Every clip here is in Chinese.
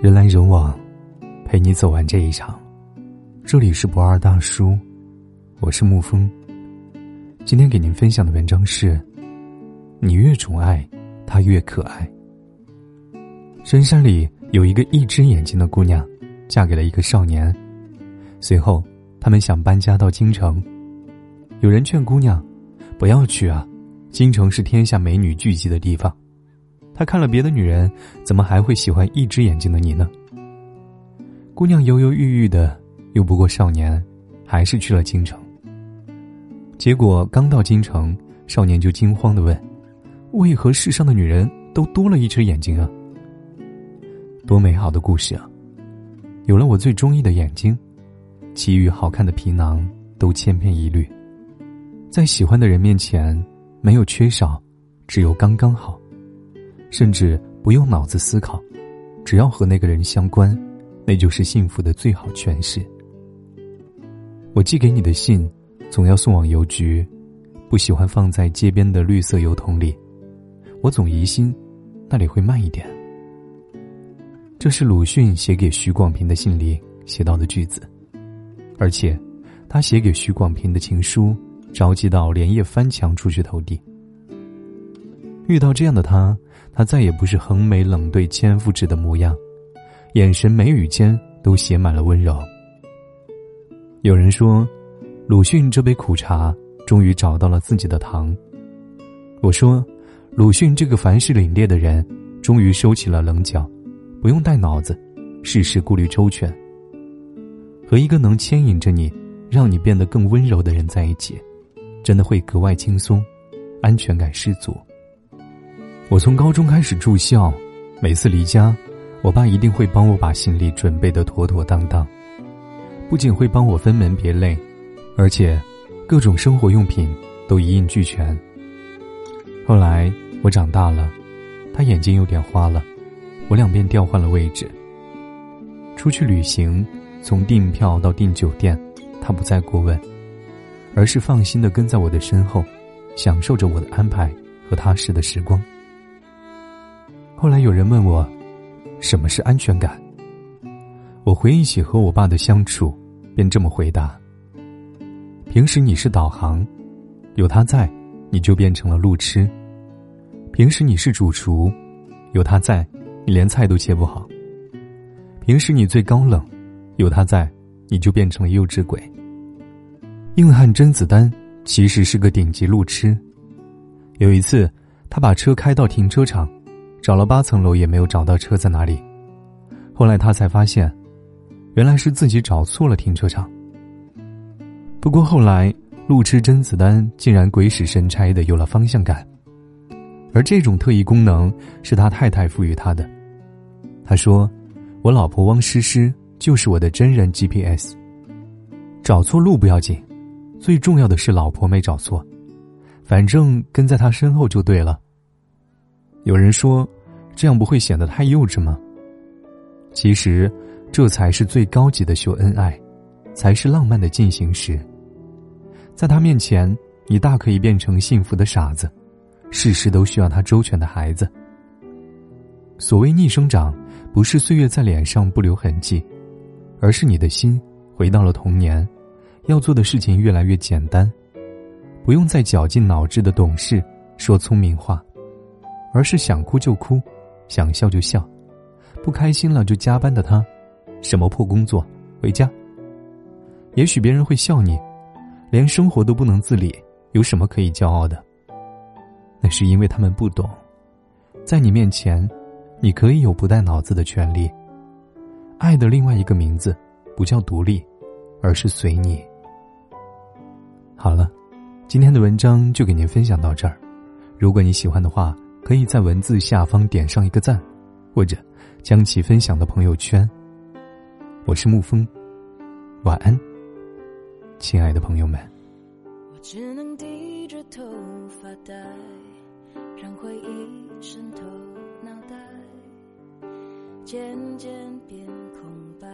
人来人往，陪你走完这一场。这里是不二大叔，我是沐风。今天给您分享的文章是：你越宠爱，他越可爱。深山里有一个一只眼睛的姑娘，嫁给了一个少年。随后，他们想搬家到京城。有人劝姑娘：“不要去啊，京城是天下美女聚集的地方。”他看了别的女人，怎么还会喜欢一只眼睛的你呢？姑娘犹犹豫豫的，又不过少年，还是去了京城。结果刚到京城，少年就惊慌的问：“为何世上的女人都多了一只眼睛啊？”多美好的故事啊！有了我最中意的眼睛，其余好看的皮囊都千篇一律。在喜欢的人面前，没有缺少，只有刚刚好。甚至不用脑子思考，只要和那个人相关，那就是幸福的最好诠释。我寄给你的信，总要送往邮局，不喜欢放在街边的绿色邮筒里，我总疑心那里会慢一点。这是鲁迅写给许广平的信里写到的句子，而且，他写给许广平的情书，着急到连夜翻墙出去投递。遇到这样的他。他再也不是横眉冷对千夫指的模样，眼神眉宇间都写满了温柔。有人说，鲁迅这杯苦茶终于找到了自己的糖。我说，鲁迅这个凡事凛冽的人，终于收起了棱角，不用带脑子，事事顾虑周全。和一个能牵引着你，让你变得更温柔的人在一起，真的会格外轻松，安全感十足。我从高中开始住校，每次离家，我爸一定会帮我把行李准备的妥妥当当，不仅会帮我分门别类，而且各种生活用品都一应俱全。后来我长大了，他眼睛有点花了，我两便调换了位置。出去旅行，从订票到订酒店，他不再过问，而是放心的跟在我的身后，享受着我的安排和踏实的时光。后来有人问我，什么是安全感？我回忆起和我爸的相处，便这么回答：平时你是导航，有他在，你就变成了路痴；平时你是主厨，有他在，你连菜都切不好；平时你最高冷，有他在，你就变成了幼稚鬼。硬汉甄子丹其实是个顶级路痴。有一次，他把车开到停车场。找了八层楼也没有找到车在哪里，后来他才发现，原来是自己找错了停车场。不过后来路痴甄子丹竟然鬼使神差的有了方向感，而这种特异功能是他太太赋予他的。他说：“我老婆汪诗诗就是我的真人 GPS。找错路不要紧，最重要的是老婆没找错，反正跟在他身后就对了。”有人说，这样不会显得太幼稚吗？其实，这才是最高级的秀恩爱，才是浪漫的进行时。在他面前，你大可以变成幸福的傻子，事事都需要他周全的孩子。所谓逆生长，不是岁月在脸上不留痕迹，而是你的心回到了童年，要做的事情越来越简单，不用再绞尽脑汁的懂事，说聪明话。而是想哭就哭，想笑就笑，不开心了就加班的他，什么破工作，回家。也许别人会笑你，连生活都不能自理，有什么可以骄傲的？那是因为他们不懂，在你面前，你可以有不带脑子的权利。爱的另外一个名字，不叫独立，而是随你。好了，今天的文章就给您分享到这儿。如果你喜欢的话，可以在文字下方点上一个赞，或者将其分享到朋友圈。我是沐风，晚安，亲爱的朋友们。我只能低着头发呆，让回忆渗透脑袋，渐渐变空白。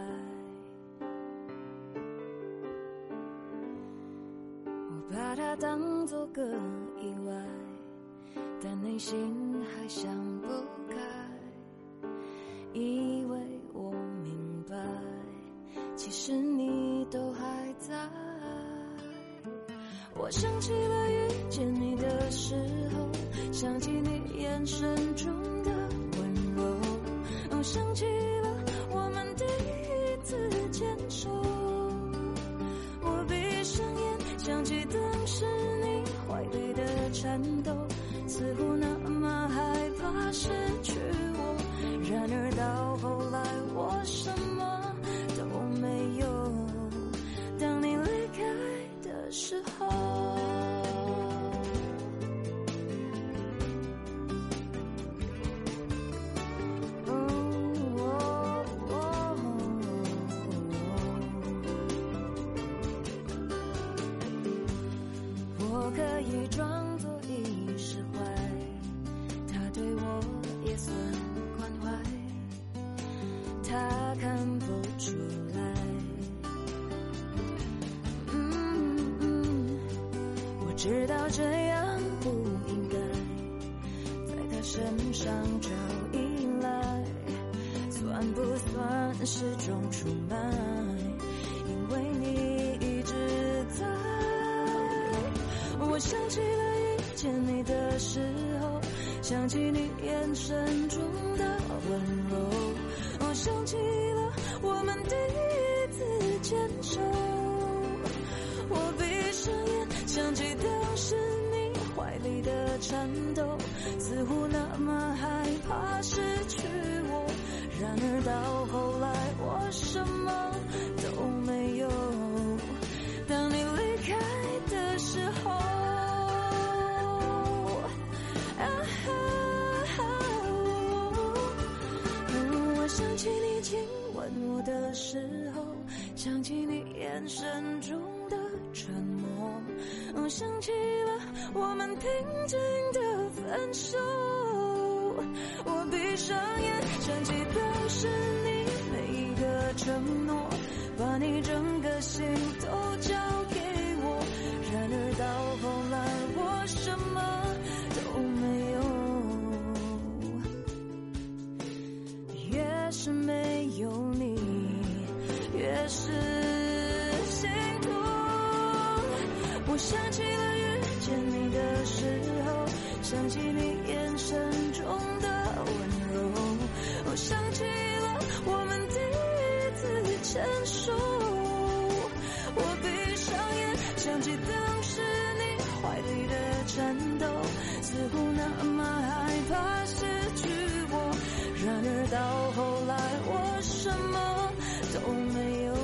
我把它当作个意外。但内心还想不开，以为我明白。其实你都还在。我想起了遇见你的时候，想起你眼神中的温柔，想起了我们第一次牵手。我闭上眼，想起当时你怀里的颤抖，似乎那他看不出来。嗯嗯，我知道这样不应该在他身上找依赖，算不算是种出卖？因为你一直在。我想起了遇见你的时候，想起你眼神中的温柔，想起了我们第一次牵手。我闭上眼，想起当时你怀里的颤抖，似乎那么害怕失去我。然而到亲吻我的时候，想起你眼神中的沉默，想起了我们平静的分手。我闭上眼，想起都是你每一个承诺，把你整个心是心痛。我想起了遇见你的时候，想起你眼神中的温柔，我想起了我们第一次牵手。我闭上眼，想起当时你怀里的颤抖，似乎那么害怕失去我。然而到后来，我什么都没有。